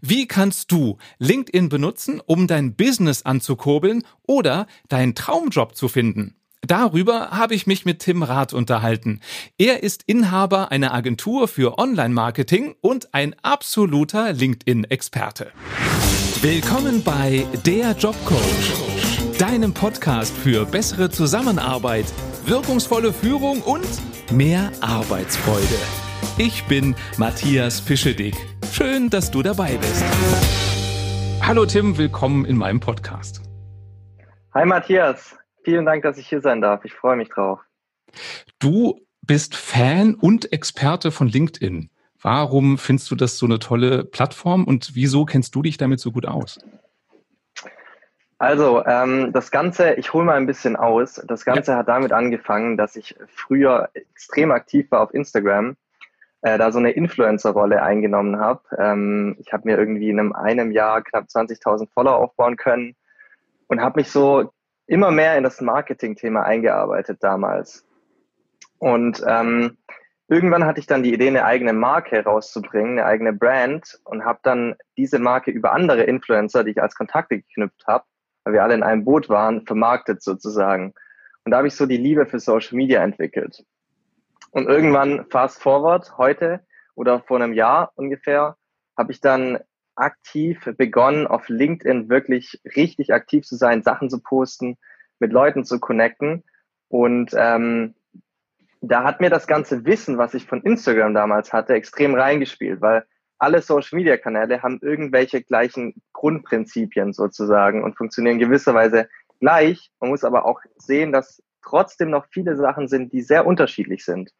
Wie kannst du LinkedIn benutzen, um dein Business anzukurbeln oder deinen Traumjob zu finden? Darüber habe ich mich mit Tim Rath unterhalten. Er ist Inhaber einer Agentur für Online-Marketing und ein absoluter LinkedIn-Experte. Willkommen bei Der Jobcoach, deinem Podcast für bessere Zusammenarbeit, wirkungsvolle Führung und mehr Arbeitsfreude. Ich bin Matthias Fischedick. Schön, dass du dabei bist. Hallo Tim, willkommen in meinem Podcast. Hi Matthias, vielen Dank, dass ich hier sein darf. Ich freue mich drauf. Du bist Fan und Experte von LinkedIn. Warum findest du das so eine tolle Plattform und wieso kennst du dich damit so gut aus? Also, ähm, das Ganze, ich hole mal ein bisschen aus. Das Ganze ja. hat damit angefangen, dass ich früher extrem aktiv war auf Instagram äh, da so eine Influencer-Rolle eingenommen habe. Ähm, ich habe mir irgendwie in einem, einem Jahr knapp 20.000 Follower aufbauen können und habe mich so immer mehr in das Marketing-Thema eingearbeitet damals. Und ähm, irgendwann hatte ich dann die Idee, eine eigene Marke rauszubringen, eine eigene Brand und habe dann diese Marke über andere Influencer, die ich als Kontakte geknüpft habe, weil wir alle in einem Boot waren, vermarktet sozusagen. Und da habe ich so die Liebe für Social Media entwickelt. Und irgendwann, fast forward, heute oder vor einem Jahr ungefähr, habe ich dann aktiv begonnen, auf LinkedIn wirklich richtig aktiv zu sein, Sachen zu posten, mit Leuten zu connecten. Und ähm, da hat mir das ganze Wissen, was ich von Instagram damals hatte, extrem reingespielt, weil alle Social-Media-Kanäle haben irgendwelche gleichen Grundprinzipien sozusagen und funktionieren gewisserweise gleich. Man muss aber auch sehen, dass trotzdem noch viele Sachen sind, die sehr unterschiedlich sind.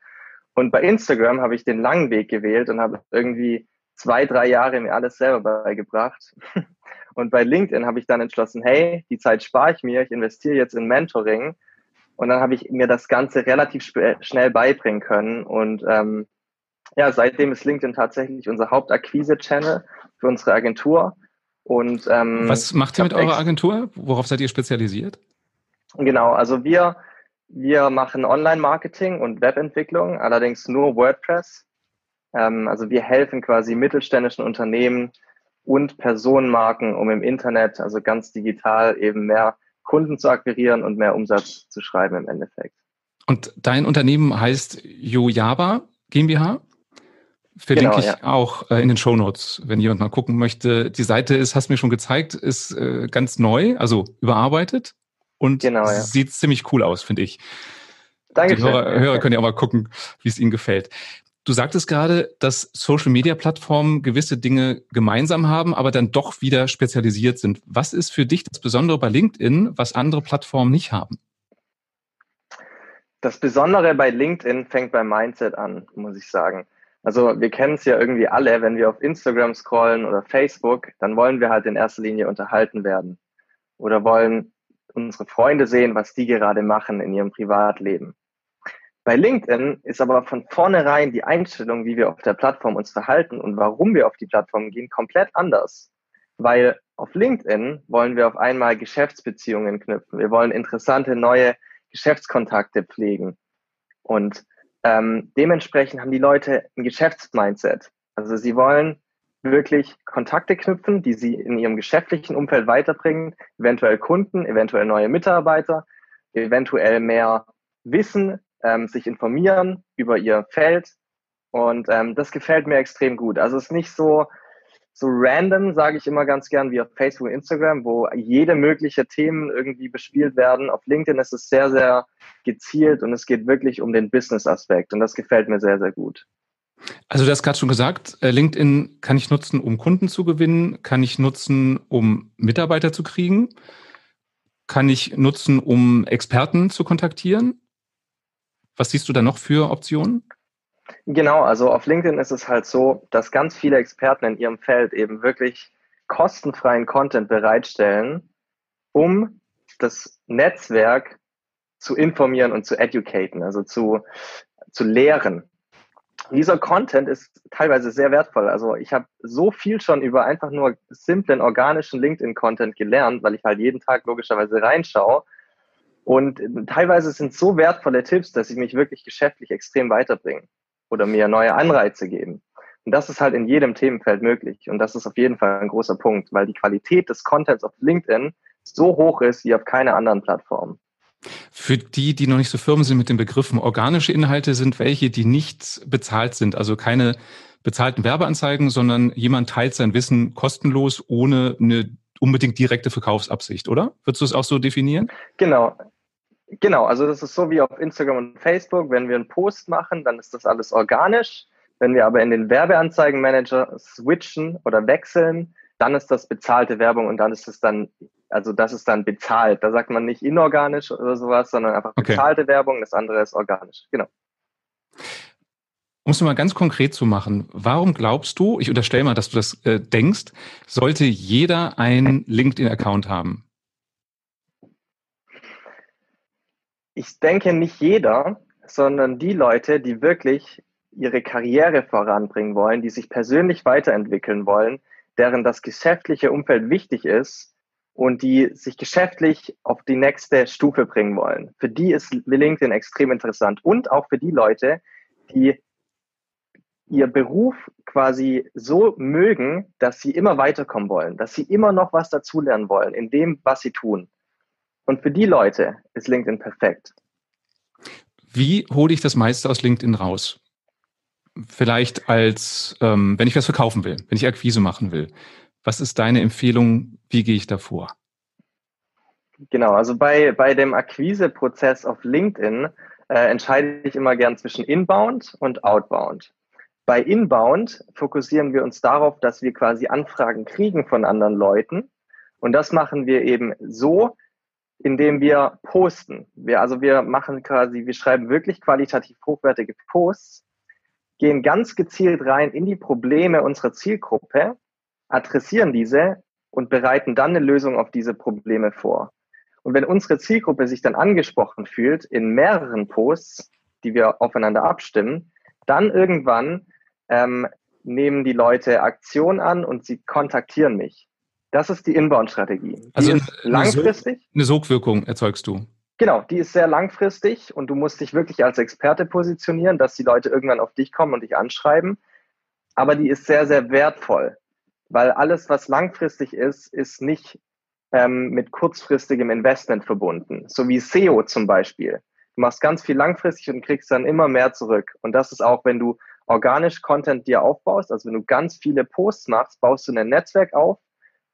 Und bei Instagram habe ich den langen Weg gewählt und habe irgendwie zwei, drei Jahre mir alles selber beigebracht. Und bei LinkedIn habe ich dann entschlossen, hey, die Zeit spare ich mir, ich investiere jetzt in Mentoring. Und dann habe ich mir das Ganze relativ schnell beibringen können. Und ähm, ja, seitdem ist LinkedIn tatsächlich unser Hauptakquise-Channel für unsere Agentur. Und ähm, was macht ihr mit eurer Agentur? Worauf seid ihr spezialisiert? Genau, also wir wir machen Online-Marketing und Webentwicklung, allerdings nur WordPress. Ähm, also wir helfen quasi mittelständischen Unternehmen und Personenmarken, um im Internet, also ganz digital, eben mehr Kunden zu akquirieren und mehr Umsatz zu schreiben im Endeffekt. Und dein Unternehmen heißt Yojaba GmbH? Verlinke genau, ich ja. auch äh, in den Show Notes, wenn jemand mal gucken möchte. Die Seite ist, hast du mir schon gezeigt, ist äh, ganz neu, also überarbeitet und genau, ja. sieht ziemlich cool aus, finde ich. Danke. Die Hörer, Hörer können ja auch mal gucken, wie es ihnen gefällt. Du sagtest gerade, dass Social-Media-Plattformen gewisse Dinge gemeinsam haben, aber dann doch wieder spezialisiert sind. Was ist für dich das Besondere bei LinkedIn, was andere Plattformen nicht haben? Das Besondere bei LinkedIn fängt beim Mindset an, muss ich sagen. Also wir kennen es ja irgendwie alle, wenn wir auf Instagram scrollen oder Facebook, dann wollen wir halt in erster Linie unterhalten werden oder wollen unsere Freunde sehen, was die gerade machen in ihrem Privatleben. Bei LinkedIn ist aber von vornherein die Einstellung, wie wir auf der Plattform uns verhalten und warum wir auf die Plattform gehen, komplett anders. Weil auf LinkedIn wollen wir auf einmal Geschäftsbeziehungen knüpfen. Wir wollen interessante neue Geschäftskontakte pflegen. Und ähm, dementsprechend haben die Leute ein Geschäftsmindset. Also sie wollen wirklich Kontakte knüpfen, die sie in ihrem geschäftlichen Umfeld weiterbringen, eventuell Kunden, eventuell neue Mitarbeiter, eventuell mehr Wissen, ähm, sich informieren über ihr Feld. Und ähm, das gefällt mir extrem gut. Also es ist nicht so, so random, sage ich immer ganz gern, wie auf Facebook und Instagram, wo jede mögliche Themen irgendwie bespielt werden. Auf LinkedIn ist es sehr, sehr gezielt und es geht wirklich um den Business-Aspekt. Und das gefällt mir sehr, sehr gut. Also du hast gerade schon gesagt, äh, LinkedIn kann ich nutzen, um Kunden zu gewinnen, kann ich nutzen, um Mitarbeiter zu kriegen, kann ich nutzen, um Experten zu kontaktieren. Was siehst du da noch für Optionen? Genau, also auf LinkedIn ist es halt so, dass ganz viele Experten in ihrem Feld eben wirklich kostenfreien Content bereitstellen, um das Netzwerk zu informieren und zu educaten, also zu, zu lehren dieser Content ist teilweise sehr wertvoll. Also ich habe so viel schon über einfach nur simplen organischen LinkedIn-Content gelernt, weil ich halt jeden Tag logischerweise reinschaue. Und teilweise sind so wertvolle Tipps, dass sie mich wirklich geschäftlich extrem weiterbringen oder mir neue Anreize geben. Und das ist halt in jedem Themenfeld möglich. Und das ist auf jeden Fall ein großer Punkt, weil die Qualität des Contents auf LinkedIn so hoch ist wie auf keiner anderen Plattform. Für die, die noch nicht so firm sind mit den Begriffen, organische Inhalte sind welche, die nicht bezahlt sind, also keine bezahlten Werbeanzeigen, sondern jemand teilt sein Wissen kostenlos ohne eine unbedingt direkte Verkaufsabsicht, oder? Würdest du es auch so definieren? Genau. Genau, also das ist so wie auf Instagram und Facebook. Wenn wir einen Post machen, dann ist das alles organisch. Wenn wir aber in den Werbeanzeigenmanager switchen oder wechseln, dann ist das bezahlte Werbung und dann ist es dann, also das ist dann bezahlt. Da sagt man nicht inorganisch oder sowas, sondern einfach bezahlte okay. Werbung. Das andere ist organisch. Genau. Um es mal ganz konkret zu machen, warum glaubst du, ich unterstelle mal, dass du das äh, denkst, sollte jeder einen LinkedIn-Account haben? Ich denke nicht jeder, sondern die Leute, die wirklich ihre Karriere voranbringen wollen, die sich persönlich weiterentwickeln wollen, deren das geschäftliche Umfeld wichtig ist und die sich geschäftlich auf die nächste Stufe bringen wollen. Für die ist LinkedIn extrem interessant und auch für die Leute, die ihr Beruf quasi so mögen, dass sie immer weiterkommen wollen, dass sie immer noch was dazulernen wollen in dem, was sie tun. Und für die Leute ist LinkedIn perfekt. Wie hole ich das meiste aus LinkedIn raus? vielleicht als, ähm, wenn ich was verkaufen will, wenn ich Akquise machen will. Was ist deine Empfehlung? Wie gehe ich davor? Genau, also bei, bei dem Akquiseprozess auf LinkedIn äh, entscheide ich immer gern zwischen Inbound und Outbound. Bei Inbound fokussieren wir uns darauf, dass wir quasi Anfragen kriegen von anderen Leuten. Und das machen wir eben so, indem wir posten. Wir, also wir machen quasi, wir schreiben wirklich qualitativ hochwertige Posts gehen ganz gezielt rein in die Probleme unserer Zielgruppe, adressieren diese und bereiten dann eine Lösung auf diese Probleme vor. Und wenn unsere Zielgruppe sich dann angesprochen fühlt in mehreren Posts, die wir aufeinander abstimmen, dann irgendwann ähm, nehmen die Leute Aktion an und sie kontaktieren mich. Das ist die Inbound-Strategie. Also langfristig. Eine Sogwirkung erzeugst du. Genau, die ist sehr langfristig und du musst dich wirklich als Experte positionieren, dass die Leute irgendwann auf dich kommen und dich anschreiben. Aber die ist sehr, sehr wertvoll, weil alles, was langfristig ist, ist nicht ähm, mit kurzfristigem Investment verbunden. So wie SEO zum Beispiel. Du machst ganz viel langfristig und kriegst dann immer mehr zurück. Und das ist auch, wenn du organisch Content dir aufbaust, also wenn du ganz viele Posts machst, baust du ein Netzwerk auf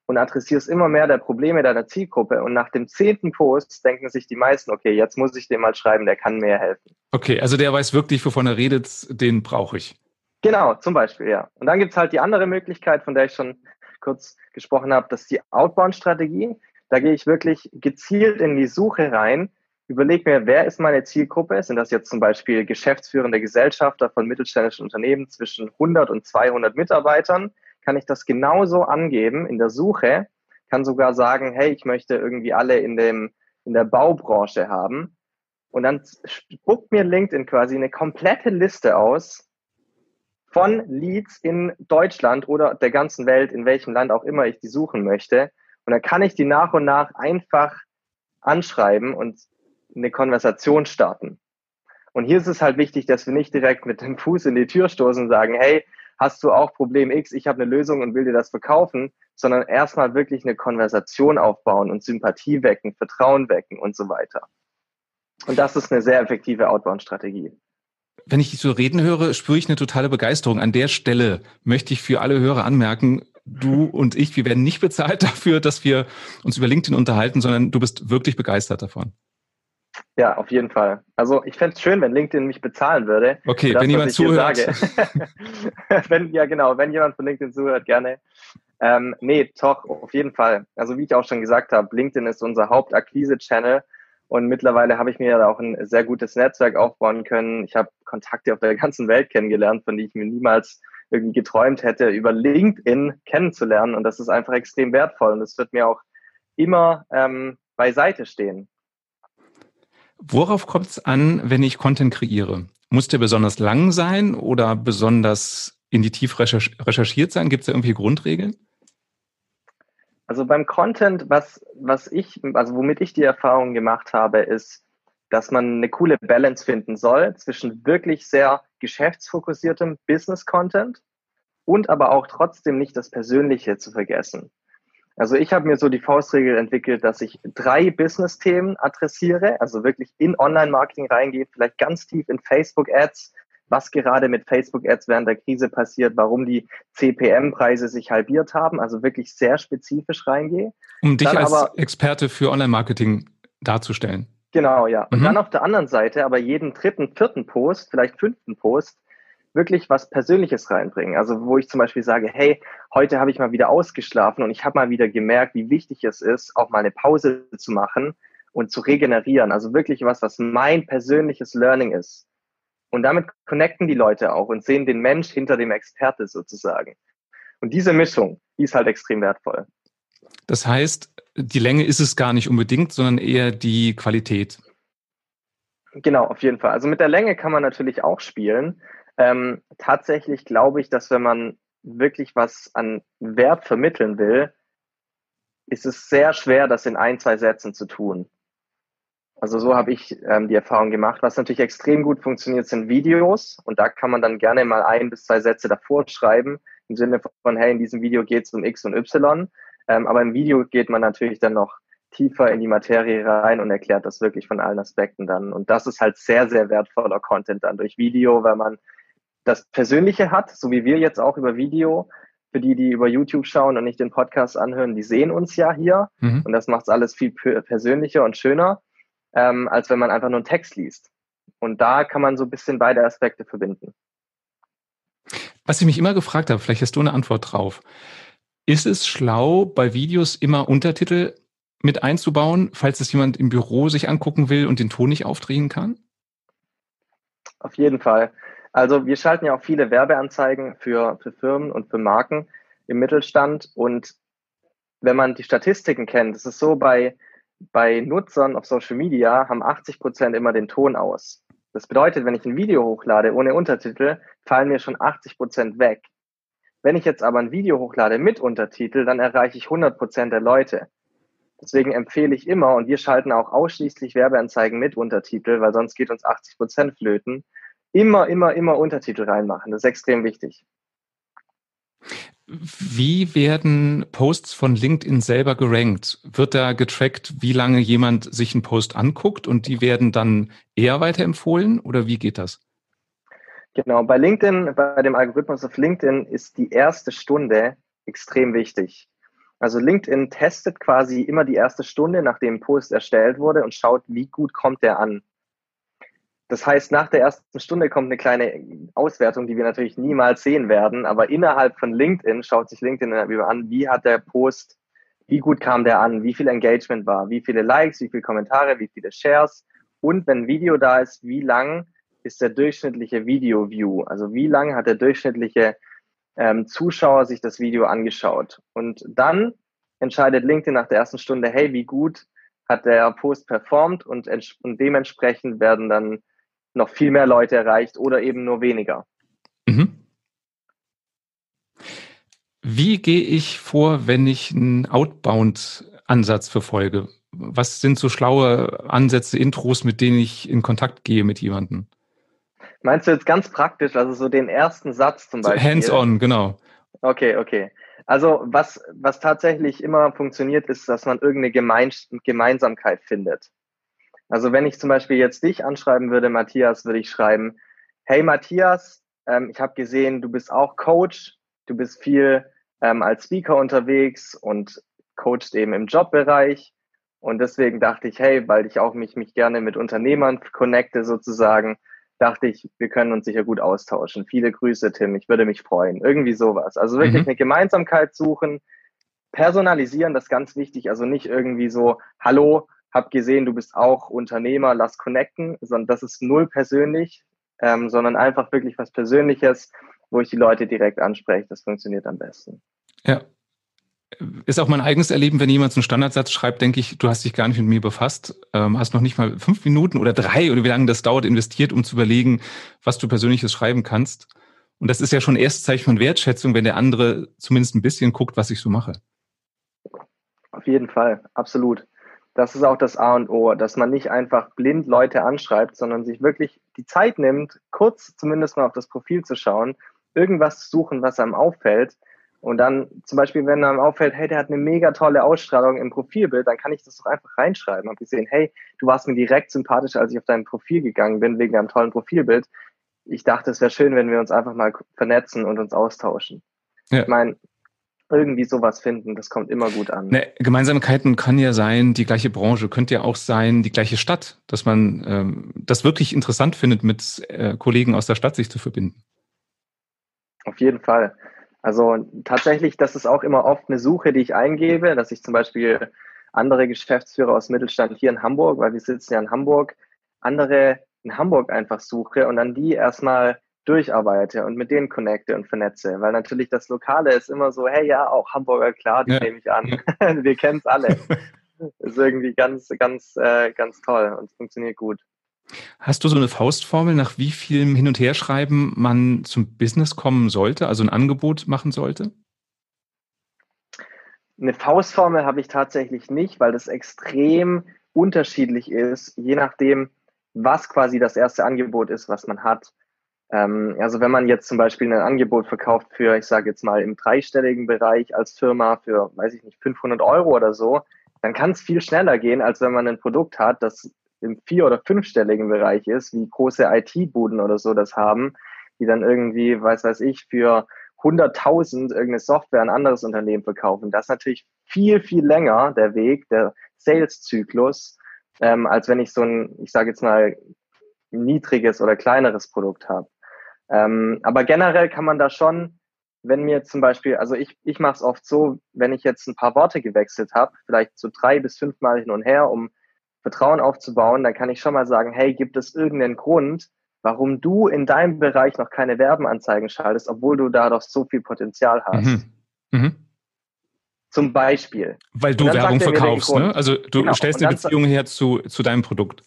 und adressierst immer mehr der Probleme deiner Zielgruppe. Und nach dem zehnten Post denken sich die meisten, okay, jetzt muss ich dem mal schreiben, der kann mir helfen. Okay, also der weiß wirklich, wovon er redet, den brauche ich. Genau, zum Beispiel, ja. Und dann gibt's halt die andere Möglichkeit, von der ich schon kurz gesprochen habe, das ist die Outbound-Strategie. Da gehe ich wirklich gezielt in die Suche rein, überlege mir, wer ist meine Zielgruppe? Sind das jetzt zum Beispiel geschäftsführende Gesellschafter von mittelständischen Unternehmen zwischen 100 und 200 Mitarbeitern? kann ich das genauso angeben in der Suche, kann sogar sagen, hey, ich möchte irgendwie alle in dem, in der Baubranche haben. Und dann spuckt mir LinkedIn quasi eine komplette Liste aus von Leads in Deutschland oder der ganzen Welt, in welchem Land auch immer ich die suchen möchte. Und dann kann ich die nach und nach einfach anschreiben und eine Konversation starten. Und hier ist es halt wichtig, dass wir nicht direkt mit dem Fuß in die Tür stoßen und sagen, hey, hast du auch Problem X, ich habe eine Lösung und will dir das verkaufen, sondern erstmal wirklich eine Konversation aufbauen und Sympathie wecken, Vertrauen wecken und so weiter. Und das ist eine sehr effektive Outbound-Strategie. Wenn ich dich so reden höre, spüre ich eine totale Begeisterung. An der Stelle möchte ich für alle Hörer anmerken, du und ich, wir werden nicht bezahlt dafür, dass wir uns über LinkedIn unterhalten, sondern du bist wirklich begeistert davon. Ja, auf jeden Fall. Also ich fände es schön, wenn LinkedIn mich bezahlen würde. Okay, das, wenn jemand zuhört. wenn, ja, genau, wenn jemand von LinkedIn zuhört, gerne. Ähm, nee, doch, auf jeden Fall. Also wie ich auch schon gesagt habe, LinkedIn ist unser Hauptakquise-Channel und mittlerweile habe ich mir da auch ein sehr gutes Netzwerk aufbauen können. Ich habe Kontakte auf der ganzen Welt kennengelernt, von denen ich mir niemals irgendwie geträumt hätte, über LinkedIn kennenzulernen und das ist einfach extrem wertvoll und das wird mir auch immer ähm, beiseite stehen. Worauf kommt es an, wenn ich Content kreiere? Muss der besonders lang sein oder besonders in die Tiefe recherchiert sein? Gibt es da irgendwie Grundregeln? Also beim Content, was, was ich, also womit ich die Erfahrung gemacht habe, ist, dass man eine coole Balance finden soll zwischen wirklich sehr geschäftsfokussiertem Business-Content und aber auch trotzdem nicht das Persönliche zu vergessen. Also ich habe mir so die Faustregel entwickelt, dass ich drei Business-Themen adressiere, also wirklich in Online-Marketing reingehe, vielleicht ganz tief in Facebook-Ads, was gerade mit Facebook-Ads während der Krise passiert, warum die CPM-Preise sich halbiert haben, also wirklich sehr spezifisch reingehe. Um dich dann als aber, Experte für Online-Marketing darzustellen. Genau, ja. Und mhm. dann auf der anderen Seite aber jeden dritten, vierten Post, vielleicht fünften Post, wirklich was Persönliches reinbringen. Also wo ich zum Beispiel sage, hey, heute habe ich mal wieder ausgeschlafen und ich habe mal wieder gemerkt, wie wichtig es ist, auch mal eine Pause zu machen und zu regenerieren. Also wirklich was, was mein persönliches Learning ist. Und damit connecten die Leute auch und sehen den Mensch hinter dem Experte sozusagen. Und diese Mischung, die ist halt extrem wertvoll. Das heißt, die Länge ist es gar nicht unbedingt, sondern eher die Qualität. Genau, auf jeden Fall. Also mit der Länge kann man natürlich auch spielen. Ähm, tatsächlich glaube ich, dass wenn man wirklich was an Wert vermitteln will, ist es sehr schwer, das in ein, zwei Sätzen zu tun. Also so habe ich ähm, die Erfahrung gemacht. Was natürlich extrem gut funktioniert, sind Videos. Und da kann man dann gerne mal ein bis zwei Sätze davor schreiben, im Sinne von, hey, in diesem Video geht es um X und Y. Ähm, aber im Video geht man natürlich dann noch tiefer in die Materie rein und erklärt das wirklich von allen Aspekten dann. Und das ist halt sehr, sehr wertvoller Content dann durch Video, weil man das Persönliche hat, so wie wir jetzt auch über Video. Für die, die über YouTube schauen und nicht den Podcast anhören, die sehen uns ja hier. Mhm. Und das macht es alles viel persönlicher und schöner, ähm, als wenn man einfach nur einen Text liest. Und da kann man so ein bisschen beide Aspekte verbinden. Was ich mich immer gefragt habe, vielleicht hast du eine Antwort drauf. Ist es schlau, bei Videos immer Untertitel mit einzubauen, falls es jemand im Büro sich angucken will und den Ton nicht aufdrehen kann? Auf jeden Fall. Also wir schalten ja auch viele Werbeanzeigen für, für Firmen und für Marken im Mittelstand. Und wenn man die Statistiken kennt, es ist so, bei, bei Nutzern auf Social Media haben 80 Prozent immer den Ton aus. Das bedeutet, wenn ich ein Video hochlade ohne Untertitel, fallen mir schon 80 Prozent weg. Wenn ich jetzt aber ein Video hochlade mit Untertitel, dann erreiche ich 100 Prozent der Leute. Deswegen empfehle ich immer, und wir schalten auch ausschließlich Werbeanzeigen mit Untertitel, weil sonst geht uns 80 Prozent flöten, immer, immer, immer Untertitel reinmachen. Das ist extrem wichtig. Wie werden Posts von LinkedIn selber gerankt? Wird da getrackt, wie lange jemand sich einen Post anguckt und die werden dann eher weiterempfohlen oder wie geht das? Genau, bei LinkedIn, bei dem Algorithmus auf LinkedIn ist die erste Stunde extrem wichtig. Also LinkedIn testet quasi immer die erste Stunde, nachdem ein Post erstellt wurde und schaut, wie gut kommt der an. Das heißt, nach der ersten Stunde kommt eine kleine Auswertung, die wir natürlich niemals sehen werden, aber innerhalb von LinkedIn schaut sich LinkedIn an, wie hat der Post, wie gut kam der an, wie viel Engagement war, wie viele Likes, wie viele Kommentare, wie viele Shares. Und wenn ein Video da ist, wie lang ist der durchschnittliche Video-View, also wie lang hat der durchschnittliche ähm, Zuschauer sich das Video angeschaut. Und dann entscheidet LinkedIn nach der ersten Stunde, hey, wie gut hat der Post performt? Und, und dementsprechend werden dann noch viel mehr Leute erreicht oder eben nur weniger. Mhm. Wie gehe ich vor, wenn ich einen Outbound-Ansatz verfolge? Was sind so schlaue Ansätze, Intros, mit denen ich in Kontakt gehe mit jemandem? Meinst du jetzt ganz praktisch, also so den ersten Satz zum Beispiel? Hands-on, genau. Okay, okay. Also was, was tatsächlich immer funktioniert, ist, dass man irgendeine Gemeinsamkeit findet. Also wenn ich zum Beispiel jetzt dich anschreiben würde, Matthias, würde ich schreiben, hey Matthias, ähm, ich habe gesehen, du bist auch Coach, du bist viel ähm, als Speaker unterwegs und coachst eben im Jobbereich. Und deswegen dachte ich, hey, weil ich auch mich, mich gerne mit Unternehmern connecte sozusagen, dachte ich, wir können uns sicher gut austauschen. Viele Grüße, Tim, ich würde mich freuen. Irgendwie sowas. Also wirklich mhm. eine Gemeinsamkeit suchen, personalisieren, das ist ganz wichtig. Also nicht irgendwie so, hallo, hab gesehen, du bist auch Unternehmer, lass connecten, sondern das ist null persönlich, ähm, sondern einfach wirklich was Persönliches, wo ich die Leute direkt anspreche. Das funktioniert am besten. Ja. Ist auch mein eigenes Erleben, wenn jemand so einen Standardsatz schreibt, denke ich, du hast dich gar nicht mit mir befasst, ähm, hast noch nicht mal fünf Minuten oder drei oder wie lange das dauert, investiert, um zu überlegen, was du Persönliches schreiben kannst. Und das ist ja schon erst Zeichen von Wertschätzung, wenn der andere zumindest ein bisschen guckt, was ich so mache. Auf jeden Fall, absolut das ist auch das A und O, dass man nicht einfach blind Leute anschreibt, sondern sich wirklich die Zeit nimmt, kurz zumindest mal auf das Profil zu schauen, irgendwas suchen, was einem auffällt. Und dann zum Beispiel, wenn einem auffällt, hey, der hat eine mega tolle Ausstrahlung im Profilbild, dann kann ich das doch einfach reinschreiben. Hab gesehen, hey, du warst mir direkt sympathisch, als ich auf dein Profil gegangen bin, wegen deinem tollen Profilbild. Ich dachte, es wäre schön, wenn wir uns einfach mal vernetzen und uns austauschen. Ja. Ich meine, irgendwie sowas finden, das kommt immer gut an. Ne, Gemeinsamkeiten kann ja sein, die gleiche Branche, könnte ja auch sein, die gleiche Stadt, dass man ähm, das wirklich interessant findet, mit äh, Kollegen aus der Stadt sich zu verbinden. Auf jeden Fall. Also tatsächlich, das ist auch immer oft eine Suche, die ich eingebe, dass ich zum Beispiel andere Geschäftsführer aus Mittelstand hier in Hamburg, weil wir sitzen ja in Hamburg, andere in Hamburg einfach suche und dann die erstmal durcharbeite und mit denen connecte und vernetze. Weil natürlich das Lokale ist immer so, hey ja, auch Hamburger, klar, die ja. nehme ich an. Wir kennen es alle. ist irgendwie ganz, ganz, äh, ganz toll und funktioniert gut. Hast du so eine Faustformel, nach wie vielem Hin- und Herschreiben man zum Business kommen sollte, also ein Angebot machen sollte? Eine Faustformel habe ich tatsächlich nicht, weil das extrem unterschiedlich ist, je nachdem, was quasi das erste Angebot ist, was man hat. Ähm, also wenn man jetzt zum Beispiel ein Angebot verkauft für, ich sage jetzt mal im dreistelligen Bereich als Firma für, weiß ich nicht, 500 Euro oder so, dann kann es viel schneller gehen, als wenn man ein Produkt hat, das im vier- oder fünfstelligen Bereich ist, wie große IT-Buden oder so das haben, die dann irgendwie, weiß weiß ich, für 100.000 irgendeine Software an anderes Unternehmen verkaufen. Das ist natürlich viel, viel länger der Weg, der Sales-Zyklus, ähm, als wenn ich so ein, ich sage jetzt mal, niedriges oder kleineres Produkt habe. Ähm, aber generell kann man da schon, wenn mir zum Beispiel, also ich, ich mache es oft so, wenn ich jetzt ein paar Worte gewechselt habe, vielleicht so drei bis fünfmal hin und her, um Vertrauen aufzubauen, dann kann ich schon mal sagen, hey, gibt es irgendeinen Grund, warum du in deinem Bereich noch keine Werbeanzeigen schaltest, obwohl du da doch so viel Potenzial hast. Mhm. Mhm. Zum Beispiel. Weil du Werbung verkaufst, ne? Also du genau. stellst eine Beziehung her zu, zu deinem Produkt.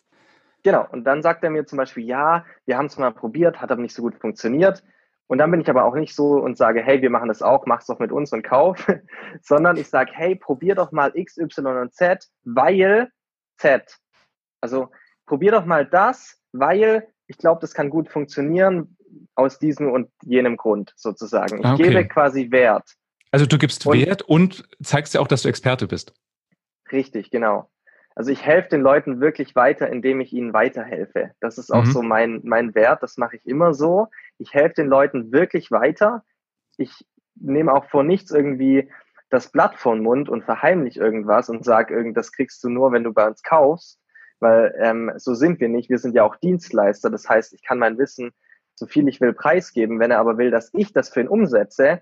Genau. Und dann sagt er mir zum Beispiel, ja, wir haben es mal probiert, hat aber nicht so gut funktioniert. Und dann bin ich aber auch nicht so und sage, hey, wir machen das auch, mach's doch mit uns und kauf, sondern ich sage, hey, probier doch mal X, Y und Z, weil Z. Also probier doch mal das, weil ich glaube, das kann gut funktionieren aus diesem und jenem Grund sozusagen. Ich ah, okay. gebe quasi Wert. Also du gibst und, Wert und zeigst ja auch, dass du Experte bist. Richtig, genau. Also ich helfe den Leuten wirklich weiter, indem ich ihnen weiterhelfe. Das ist auch mhm. so mein, mein Wert, das mache ich immer so. Ich helfe den Leuten wirklich weiter. Ich nehme auch vor nichts irgendwie das Blatt vor den Mund und verheimlich irgendwas und sag, das kriegst du nur, wenn du bei uns kaufst, weil ähm, so sind wir nicht. Wir sind ja auch Dienstleister. Das heißt, ich kann mein Wissen so viel ich will preisgeben. Wenn er aber will, dass ich das für ihn umsetze,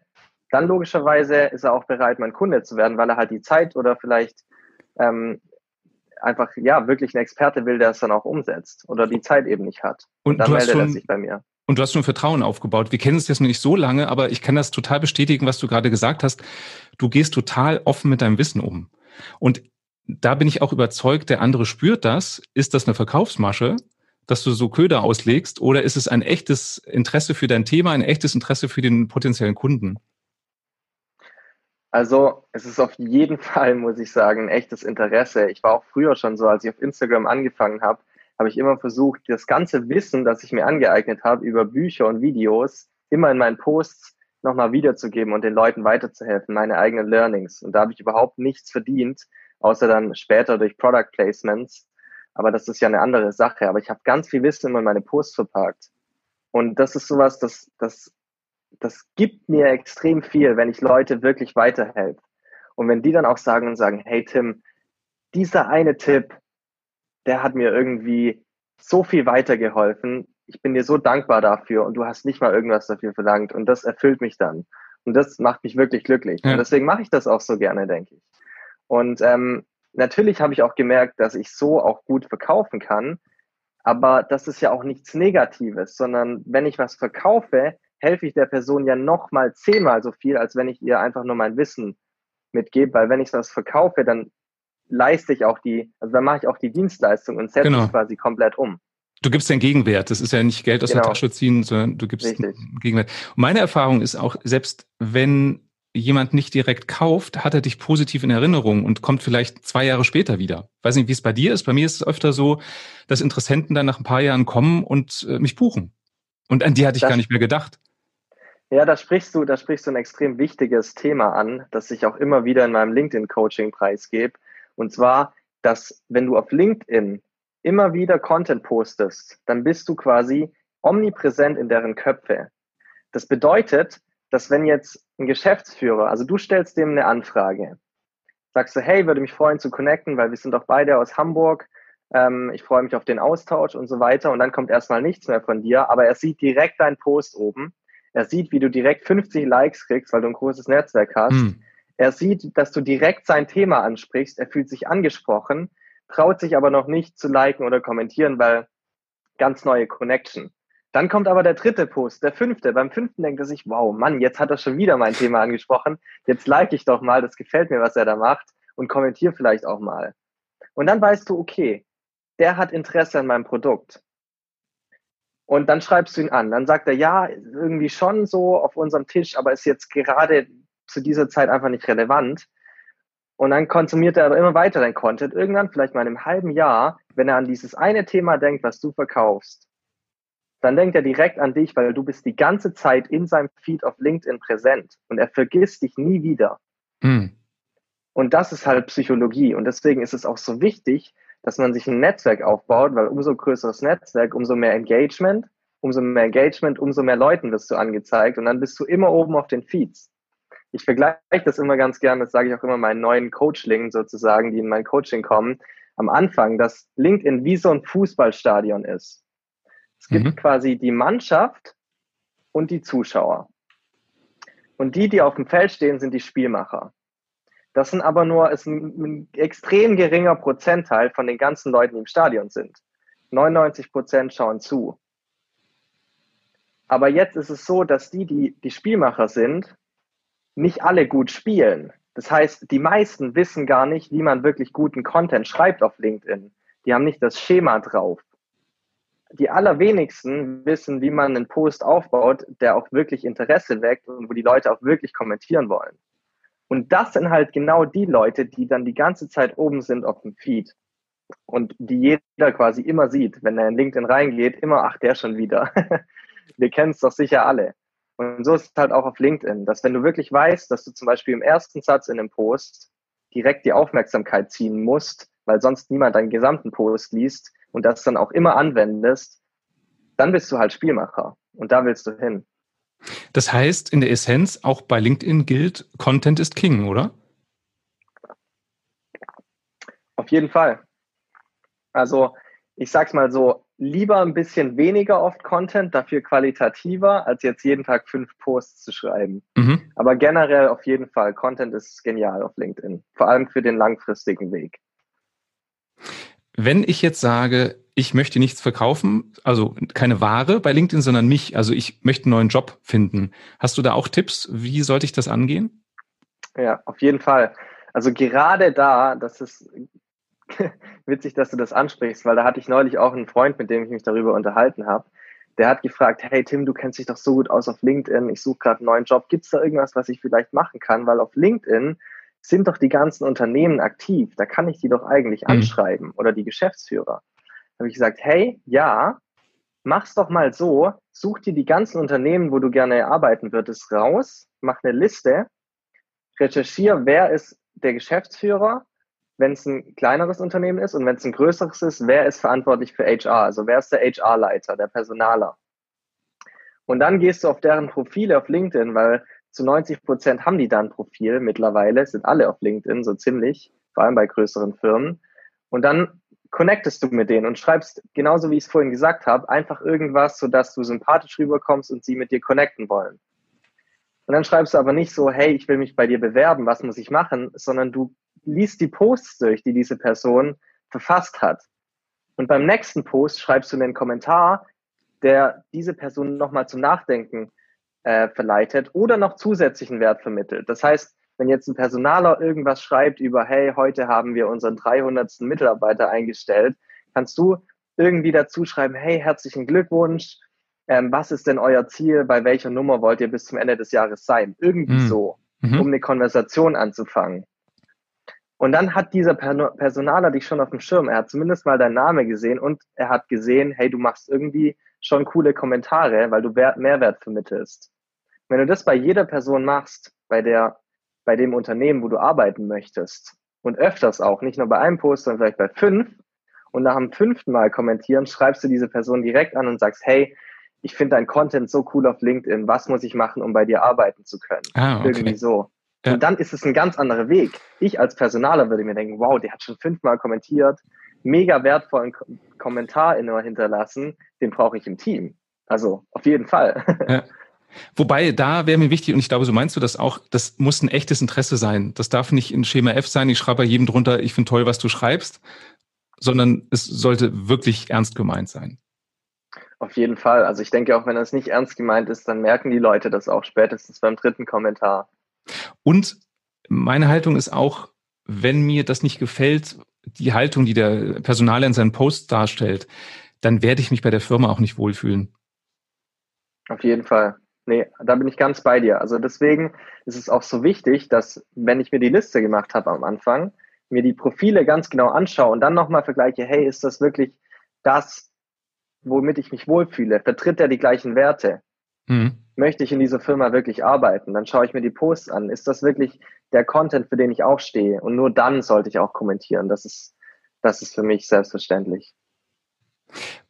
dann logischerweise ist er auch bereit, mein Kunde zu werden, weil er halt die Zeit oder vielleicht ähm, einfach ja wirklich ein Experte will, der es dann auch umsetzt oder die Zeit eben nicht hat. Und, und dann meldet schon, er sich bei mir. Und du hast schon Vertrauen aufgebaut. Wir kennen es jetzt noch nicht so lange, aber ich kann das total bestätigen, was du gerade gesagt hast. Du gehst total offen mit deinem Wissen um. Und da bin ich auch überzeugt, der andere spürt das. Ist das eine Verkaufsmasche, dass du so Köder auslegst, oder ist es ein echtes Interesse für dein Thema, ein echtes Interesse für den potenziellen Kunden? Also es ist auf jeden Fall, muss ich sagen, ein echtes Interesse. Ich war auch früher schon so, als ich auf Instagram angefangen habe, habe ich immer versucht, das ganze Wissen, das ich mir angeeignet habe über Bücher und Videos, immer in meinen Posts nochmal wiederzugeben und den Leuten weiterzuhelfen, meine eigenen Learnings. Und da habe ich überhaupt nichts verdient, außer dann später durch Product Placements. Aber das ist ja eine andere Sache. Aber ich habe ganz viel Wissen immer in meine Posts verpackt. Und das ist sowas, das, das, das gibt mir extrem viel, wenn ich Leute wirklich weiterhelfe. Und wenn die dann auch sagen und sagen, hey Tim, dieser eine Tipp, der hat mir irgendwie so viel weitergeholfen. Ich bin dir so dankbar dafür und du hast nicht mal irgendwas dafür verlangt und das erfüllt mich dann. Und das macht mich wirklich glücklich. Ja. Und deswegen mache ich das auch so gerne, denke ich. Und ähm, natürlich habe ich auch gemerkt, dass ich so auch gut verkaufen kann. Aber das ist ja auch nichts Negatives, sondern wenn ich was verkaufe, helfe ich der Person ja noch mal zehnmal so viel, als wenn ich ihr einfach nur mein Wissen mitgebe. Weil wenn ich was verkaufe, dann leiste ich auch die, also dann mache ich auch die Dienstleistung und setze genau. quasi komplett um. Du gibst den Gegenwert. Das ist ja nicht Geld aus genau. der Tasche ziehen, sondern du gibst Richtig. einen Gegenwert. Und meine Erfahrung ist auch, selbst wenn jemand nicht direkt kauft, hat er dich positiv in Erinnerung und kommt vielleicht zwei Jahre später wieder. Weiß nicht, wie es bei dir ist. Bei mir ist es öfter so, dass Interessenten dann nach ein paar Jahren kommen und äh, mich buchen. Und an die hatte ich das, gar nicht mehr gedacht. Ja, da sprichst du, da sprichst du ein extrem wichtiges Thema an, das ich auch immer wieder in meinem LinkedIn-Coaching preisgebe. Und zwar, dass wenn du auf LinkedIn immer wieder Content postest, dann bist du quasi omnipräsent in deren Köpfe. Das bedeutet, dass wenn jetzt ein Geschäftsführer, also du stellst dem eine Anfrage, sagst du, hey, würde mich freuen zu connecten, weil wir sind doch beide aus Hamburg, ähm, ich freue mich auf den Austausch und so weiter und dann kommt erstmal nichts mehr von dir, aber er sieht direkt deinen Post oben, er sieht, wie du direkt 50 Likes kriegst, weil du ein großes Netzwerk hast, hm. er sieht, dass du direkt sein Thema ansprichst, er fühlt sich angesprochen, traut sich aber noch nicht zu liken oder kommentieren, weil ganz neue Connection. Dann kommt aber der dritte Post, der fünfte. Beim fünften denkt er sich, wow, Mann, jetzt hat er schon wieder mein Thema angesprochen. Jetzt like ich doch mal, das gefällt mir, was er da macht und kommentiere vielleicht auch mal. Und dann weißt du, okay, der hat Interesse an meinem Produkt. Und dann schreibst du ihn an. Dann sagt er, ja, irgendwie schon so auf unserem Tisch, aber ist jetzt gerade zu dieser Zeit einfach nicht relevant. Und dann konsumiert er aber immer weiter dein Content. Irgendwann, vielleicht mal in einem halben Jahr, wenn er an dieses eine Thema denkt, was du verkaufst, dann denkt er direkt an dich, weil du bist die ganze Zeit in seinem Feed auf LinkedIn präsent und er vergisst dich nie wieder. Mhm. Und das ist halt Psychologie. Und deswegen ist es auch so wichtig, dass man sich ein Netzwerk aufbaut, weil umso größeres Netzwerk, umso mehr Engagement, umso mehr Engagement, umso mehr Leuten wirst du angezeigt und dann bist du immer oben auf den Feeds. Ich vergleiche das immer ganz gern, das sage ich auch immer meinen neuen Coachlingen sozusagen, die in mein Coaching kommen, am Anfang, dass LinkedIn wie so ein Fußballstadion ist. Es gibt mhm. quasi die Mannschaft und die Zuschauer. Und die, die auf dem Feld stehen, sind die Spielmacher. Das sind aber nur ist ein, ein extrem geringer Prozentteil von den ganzen Leuten, die im Stadion sind. 99 Prozent schauen zu. Aber jetzt ist es so, dass die, die die Spielmacher sind, nicht alle gut spielen. Das heißt, die meisten wissen gar nicht, wie man wirklich guten Content schreibt auf LinkedIn. Die haben nicht das Schema drauf die allerwenigsten wissen, wie man einen Post aufbaut, der auch wirklich Interesse weckt und wo die Leute auch wirklich kommentieren wollen. Und das sind halt genau die Leute, die dann die ganze Zeit oben sind auf dem Feed und die jeder quasi immer sieht, wenn er in LinkedIn reingeht, immer, ach, der schon wieder. Wir kennen es doch sicher alle. Und so ist es halt auch auf LinkedIn, dass wenn du wirklich weißt, dass du zum Beispiel im ersten Satz in einem Post direkt die Aufmerksamkeit ziehen musst, weil sonst niemand deinen gesamten Post liest, und das dann auch immer anwendest, dann bist du halt Spielmacher und da willst du hin. Das heißt, in der Essenz, auch bei LinkedIn gilt, Content ist King, oder? Auf jeden Fall. Also, ich sag's mal so, lieber ein bisschen weniger oft Content, dafür qualitativer, als jetzt jeden Tag fünf Posts zu schreiben. Mhm. Aber generell auf jeden Fall, Content ist genial auf LinkedIn, vor allem für den langfristigen Weg. Wenn ich jetzt sage, ich möchte nichts verkaufen, also keine Ware bei LinkedIn, sondern mich, also ich möchte einen neuen Job finden. Hast du da auch Tipps? Wie sollte ich das angehen? Ja, auf jeden Fall. Also gerade da, das ist witzig, dass du das ansprichst, weil da hatte ich neulich auch einen Freund, mit dem ich mich darüber unterhalten habe. Der hat gefragt, hey Tim, du kennst dich doch so gut aus auf LinkedIn, ich suche gerade einen neuen Job. Gibt es da irgendwas, was ich vielleicht machen kann? Weil auf LinkedIn sind doch die ganzen Unternehmen aktiv, da kann ich die doch eigentlich mhm. anschreiben oder die Geschäftsführer. Habe ich gesagt, hey, ja, mach's doch mal so, such dir die ganzen Unternehmen, wo du gerne arbeiten würdest, raus, mach eine Liste, recherchiere, wer ist der Geschäftsführer, wenn es ein kleineres Unternehmen ist und wenn es ein größeres ist, wer ist verantwortlich für HR, also wer ist der HR-Leiter, der Personaler. Und dann gehst du auf deren Profile auf LinkedIn, weil zu 90 Prozent haben die da ein Profil mittlerweile, sind alle auf LinkedIn, so ziemlich, vor allem bei größeren Firmen. Und dann connectest du mit denen und schreibst, genauso wie ich es vorhin gesagt habe, einfach irgendwas, sodass du sympathisch rüberkommst und sie mit dir connecten wollen. Und dann schreibst du aber nicht so, hey, ich will mich bei dir bewerben, was muss ich machen, sondern du liest die Posts durch, die diese Person verfasst hat. Und beim nächsten Post schreibst du einen Kommentar, der diese Person nochmal zum Nachdenken äh, verleitet oder noch zusätzlichen Wert vermittelt. Das heißt, wenn jetzt ein Personaler irgendwas schreibt über, hey, heute haben wir unseren 300. Mitarbeiter eingestellt, kannst du irgendwie dazu schreiben, hey, herzlichen Glückwunsch, ähm, was ist denn euer Ziel, bei welcher Nummer wollt ihr bis zum Ende des Jahres sein? Irgendwie mhm. so, mhm. um eine Konversation anzufangen. Und dann hat dieser Personaler dich schon auf dem Schirm. Er hat zumindest mal deinen Namen gesehen und er hat gesehen, hey, du machst irgendwie schon coole Kommentare, weil du Mehrwert vermittelst. Wenn du das bei jeder Person machst, bei der, bei dem Unternehmen, wo du arbeiten möchtest und öfters auch, nicht nur bei einem Post, sondern vielleicht bei fünf und nach dem fünften Mal kommentieren, schreibst du diese Person direkt an und sagst, hey, ich finde dein Content so cool auf LinkedIn, was muss ich machen, um bei dir arbeiten zu können? Ah, okay. Irgendwie so. Ja. Und dann ist es ein ganz anderer Weg. Ich als Personaler würde mir denken, wow, der hat schon fünfmal kommentiert, mega wertvollen Kommentar in hinterlassen, den brauche ich im Team. Also auf jeden Fall. Ja. Wobei, da wäre mir wichtig, und ich glaube, so meinst du das auch, das muss ein echtes Interesse sein. Das darf nicht in Schema F sein, ich schreibe bei jedem drunter, ich finde toll, was du schreibst, sondern es sollte wirklich ernst gemeint sein. Auf jeden Fall. Also ich denke, auch wenn das nicht ernst gemeint ist, dann merken die Leute das auch spätestens beim dritten Kommentar. Und meine Haltung ist auch, wenn mir das nicht gefällt, die Haltung, die der Personaler in seinen Post darstellt, dann werde ich mich bei der Firma auch nicht wohlfühlen. Auf jeden Fall. Nee, da bin ich ganz bei dir. Also deswegen ist es auch so wichtig, dass wenn ich mir die Liste gemacht habe am Anfang, mir die Profile ganz genau anschaue und dann nochmal vergleiche, hey, ist das wirklich das, womit ich mich wohlfühle? Vertritt er die gleichen Werte? Mhm. Möchte ich in dieser Firma wirklich arbeiten? Dann schaue ich mir die Posts an. Ist das wirklich der Content, für den ich auch stehe? Und nur dann sollte ich auch kommentieren. Das ist, das ist für mich selbstverständlich.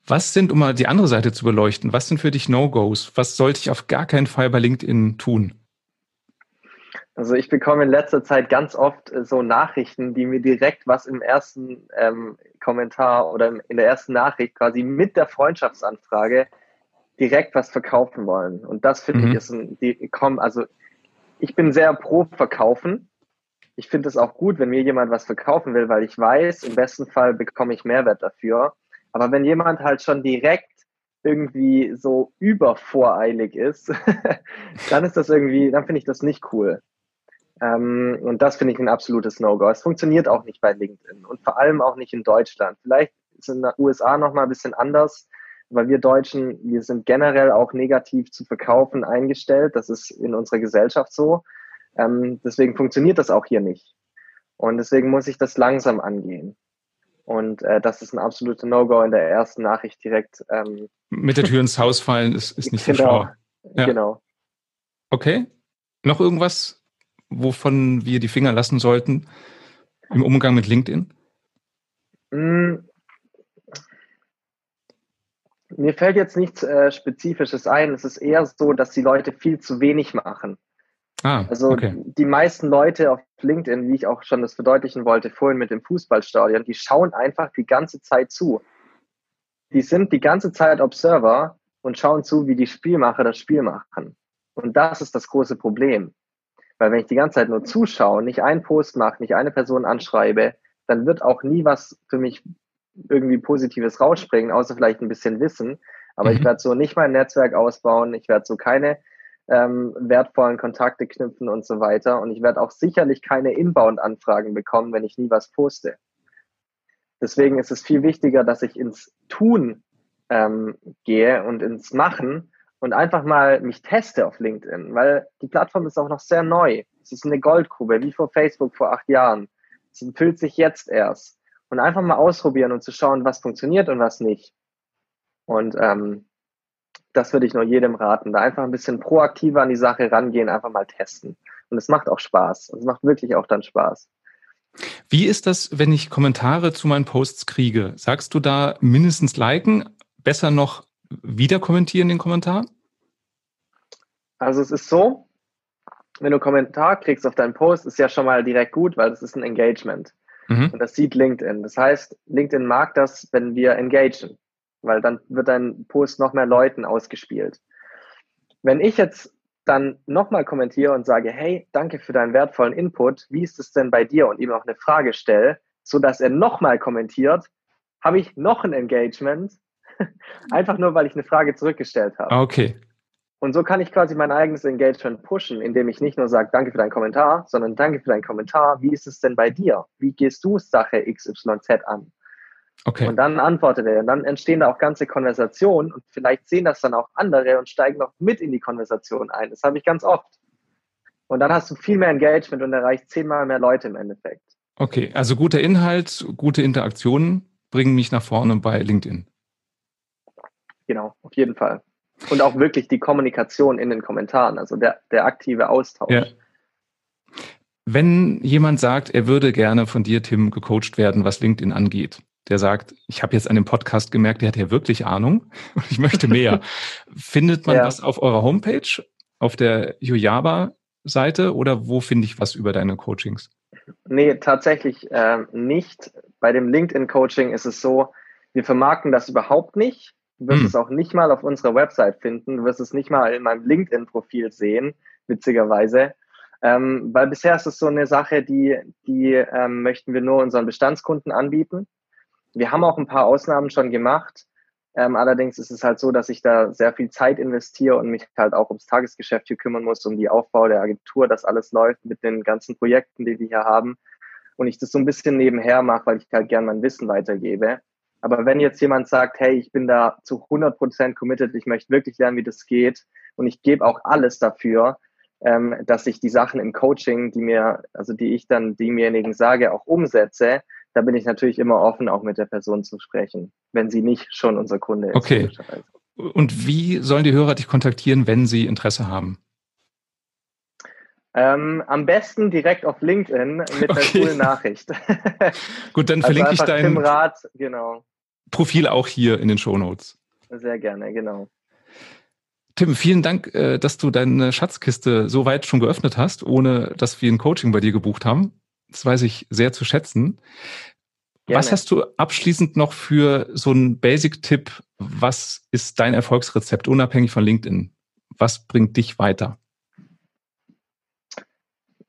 Was sind, um mal die andere Seite zu beleuchten, was sind für dich No-Gos? Was sollte ich auf gar keinen Fall bei LinkedIn tun? Also ich bekomme in letzter Zeit ganz oft äh, so Nachrichten, die mir direkt was im ersten ähm, Kommentar oder in der ersten Nachricht quasi mit der Freundschaftsanfrage direkt was verkaufen wollen. Und das finde mhm. ich ist ein, die kommen, also ich bin sehr pro Verkaufen. Ich finde es auch gut, wenn mir jemand was verkaufen will, weil ich weiß, im besten Fall bekomme ich Mehrwert dafür. Aber wenn jemand halt schon direkt irgendwie so übervoreilig ist, dann ist das irgendwie, dann finde ich das nicht cool. Ähm, und das finde ich ein absolutes No-Go. Es funktioniert auch nicht bei LinkedIn und vor allem auch nicht in Deutschland. Vielleicht ist in den USA noch mal ein bisschen anders, weil wir Deutschen, wir sind generell auch negativ zu verkaufen eingestellt. Das ist in unserer Gesellschaft so. Ähm, deswegen funktioniert das auch hier nicht. Und deswegen muss ich das langsam angehen. Und äh, das ist ein absolutes No-Go in der ersten Nachricht direkt. Ähm, Mit der Tür ins Haus fallen ist, ist nicht genau, so schlau. Ja. Genau. Okay. Noch irgendwas, wovon wir die Finger lassen sollten im Umgang mit LinkedIn? Mm. Mir fällt jetzt nichts äh, Spezifisches ein. Es ist eher so, dass die Leute viel zu wenig machen. Ah, also okay. die meisten Leute auf LinkedIn, wie ich auch schon das verdeutlichen wollte vorhin mit dem Fußballstadion, die schauen einfach die ganze Zeit zu. Die sind die ganze Zeit Observer und schauen zu, wie die Spielmacher das Spiel machen. Und das ist das große Problem. Weil wenn ich die ganze Zeit nur zuschaue, nicht einen Post mache, nicht eine Person anschreibe, dann wird auch nie was für mich irgendwie Positives rausspringen, außer vielleicht ein bisschen Wissen. Aber mhm. ich werde so nicht mein Netzwerk ausbauen, ich werde so keine ähm, wertvollen Kontakte knüpfen und so weiter. Und ich werde auch sicherlich keine Inbound-Anfragen bekommen, wenn ich nie was poste. Deswegen ist es viel wichtiger, dass ich ins Tun ähm, gehe und ins Machen und einfach mal mich teste auf LinkedIn, weil die Plattform ist auch noch sehr neu. Es ist eine Goldgrube, wie vor Facebook vor acht Jahren. Es füllt sich jetzt erst. Und einfach mal ausprobieren und zu schauen, was funktioniert und was nicht. Und ähm, das würde ich nur jedem raten, da einfach ein bisschen proaktiver an die Sache rangehen, einfach mal testen. Und es macht auch Spaß. Es macht wirklich auch dann Spaß. Wie ist das, wenn ich Kommentare zu meinen Posts kriege? Sagst du da mindestens liken, besser noch wieder kommentieren den Kommentar? Also es ist so, wenn du einen Kommentar kriegst auf deinen Post, ist ja schon mal direkt gut, weil das ist ein Engagement. Mhm. Und das sieht LinkedIn. Das heißt, LinkedIn mag das, wenn wir engagen weil dann wird dein Post noch mehr Leuten ausgespielt. Wenn ich jetzt dann nochmal kommentiere und sage, hey, danke für deinen wertvollen Input, wie ist es denn bei dir und ihm auch eine Frage stelle, so dass er nochmal kommentiert, habe ich noch ein Engagement, einfach nur, weil ich eine Frage zurückgestellt habe. Okay. Und so kann ich quasi mein eigenes Engagement pushen, indem ich nicht nur sage, danke für deinen Kommentar, sondern danke für deinen Kommentar. Wie ist es denn bei dir? Wie gehst du Sache XYZ an? Okay. Und dann antwortet er. Und dann entstehen da auch ganze Konversationen und vielleicht sehen das dann auch andere und steigen noch mit in die Konversation ein. Das habe ich ganz oft. Und dann hast du viel mehr Engagement und erreicht zehnmal mehr Leute im Endeffekt. Okay, also guter Inhalt, gute Interaktionen bringen mich nach vorne bei LinkedIn. Genau, auf jeden Fall. Und auch wirklich die Kommunikation in den Kommentaren, also der, der aktive Austausch. Ja. Wenn jemand sagt, er würde gerne von dir, Tim, gecoacht werden, was LinkedIn angeht, der sagt, ich habe jetzt an dem Podcast gemerkt, der hat ja wirklich Ahnung und ich möchte mehr. Findet man ja. das auf eurer Homepage, auf der Yojaba-Seite oder wo finde ich was über deine Coachings? Nee, tatsächlich äh, nicht. Bei dem LinkedIn-Coaching ist es so, wir vermarkten das überhaupt nicht. Du wirst hm. es auch nicht mal auf unserer Website finden. Du wirst es nicht mal in meinem LinkedIn-Profil sehen, witzigerweise. Ähm, weil bisher ist es so eine Sache, die, die ähm, möchten wir nur unseren Bestandskunden anbieten. Wir haben auch ein paar Ausnahmen schon gemacht. Ähm, allerdings ist es halt so, dass ich da sehr viel Zeit investiere und mich halt auch ums Tagesgeschäft hier kümmern muss, um die Aufbau der Agentur, dass alles läuft mit den ganzen Projekten, die wir hier haben. Und ich das so ein bisschen nebenher mache, weil ich halt gern mein Wissen weitergebe. Aber wenn jetzt jemand sagt, hey, ich bin da zu 100 Prozent committed, ich möchte wirklich lernen, wie das geht und ich gebe auch alles dafür, ähm, dass ich die Sachen im Coaching, die mir, also die ich dann demjenigen sage, auch umsetze, da bin ich natürlich immer offen, auch mit der Person zu sprechen, wenn sie nicht schon unser Kunde ist. Okay. Und wie sollen die Hörer dich kontaktieren, wenn sie Interesse haben? Ähm, am besten direkt auf LinkedIn mit einer okay. coolen Nachricht. Gut, dann also verlinke ich dein Rath, genau. Profil auch hier in den Show Notes. Sehr gerne, genau. Tim, vielen Dank, äh, dass du deine Schatzkiste so weit schon geöffnet hast, ohne dass wir ein Coaching bei dir gebucht haben. Das weiß ich sehr zu schätzen. Gerne. Was hast du abschließend noch für so einen Basic-Tipp? Was ist dein Erfolgsrezept, unabhängig von LinkedIn? Was bringt dich weiter?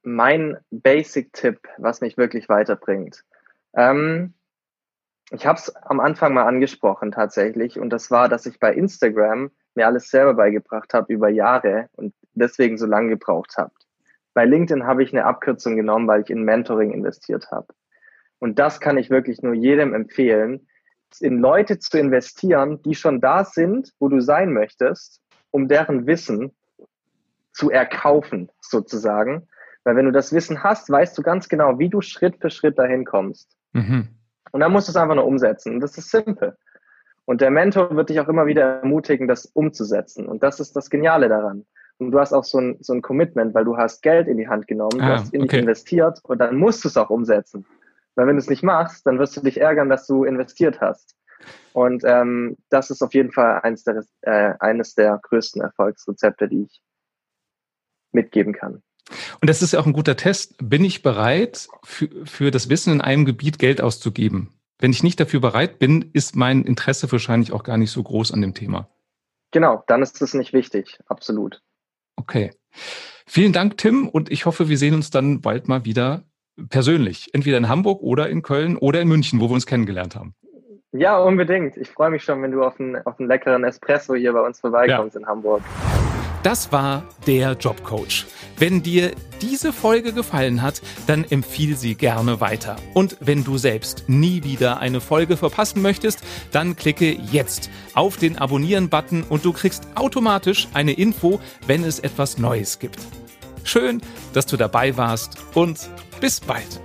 Mein Basic-Tipp, was mich wirklich weiterbringt. Ähm, ich habe es am Anfang mal angesprochen tatsächlich und das war, dass ich bei Instagram mir alles selber beigebracht habe über Jahre und deswegen so lange gebraucht habe. Bei LinkedIn habe ich eine Abkürzung genommen, weil ich in Mentoring investiert habe. Und das kann ich wirklich nur jedem empfehlen, in Leute zu investieren, die schon da sind, wo du sein möchtest, um deren Wissen zu erkaufen, sozusagen. Weil wenn du das Wissen hast, weißt du ganz genau, wie du Schritt für Schritt dahin kommst. Mhm. Und dann musst du es einfach nur umsetzen. Und das ist simpel. Und der Mentor wird dich auch immer wieder ermutigen, das umzusetzen. Und das ist das Geniale daran. Und du hast auch so ein, so ein Commitment, weil du hast Geld in die Hand genommen, ah, du hast in okay. dich investiert und dann musst du es auch umsetzen. Weil wenn du es nicht machst, dann wirst du dich ärgern, dass du investiert hast. Und ähm, das ist auf jeden Fall eines der, äh, eines der größten Erfolgsrezepte, die ich mitgeben kann. Und das ist ja auch ein guter Test. Bin ich bereit, für, für das Wissen in einem Gebiet Geld auszugeben? Wenn ich nicht dafür bereit bin, ist mein Interesse wahrscheinlich auch gar nicht so groß an dem Thema. Genau, dann ist es nicht wichtig, absolut. Okay. Vielen Dank, Tim, und ich hoffe, wir sehen uns dann bald mal wieder persönlich. Entweder in Hamburg oder in Köln oder in München, wo wir uns kennengelernt haben. Ja, unbedingt. Ich freue mich schon, wenn du auf einen, auf einen leckeren Espresso hier bei uns vorbeikommst ja. in Hamburg. Das war der Jobcoach. Wenn dir diese Folge gefallen hat, dann empfiehl sie gerne weiter. Und wenn du selbst nie wieder eine Folge verpassen möchtest, dann klicke jetzt auf den Abonnieren-Button und du kriegst automatisch eine Info, wenn es etwas Neues gibt. Schön, dass du dabei warst und bis bald.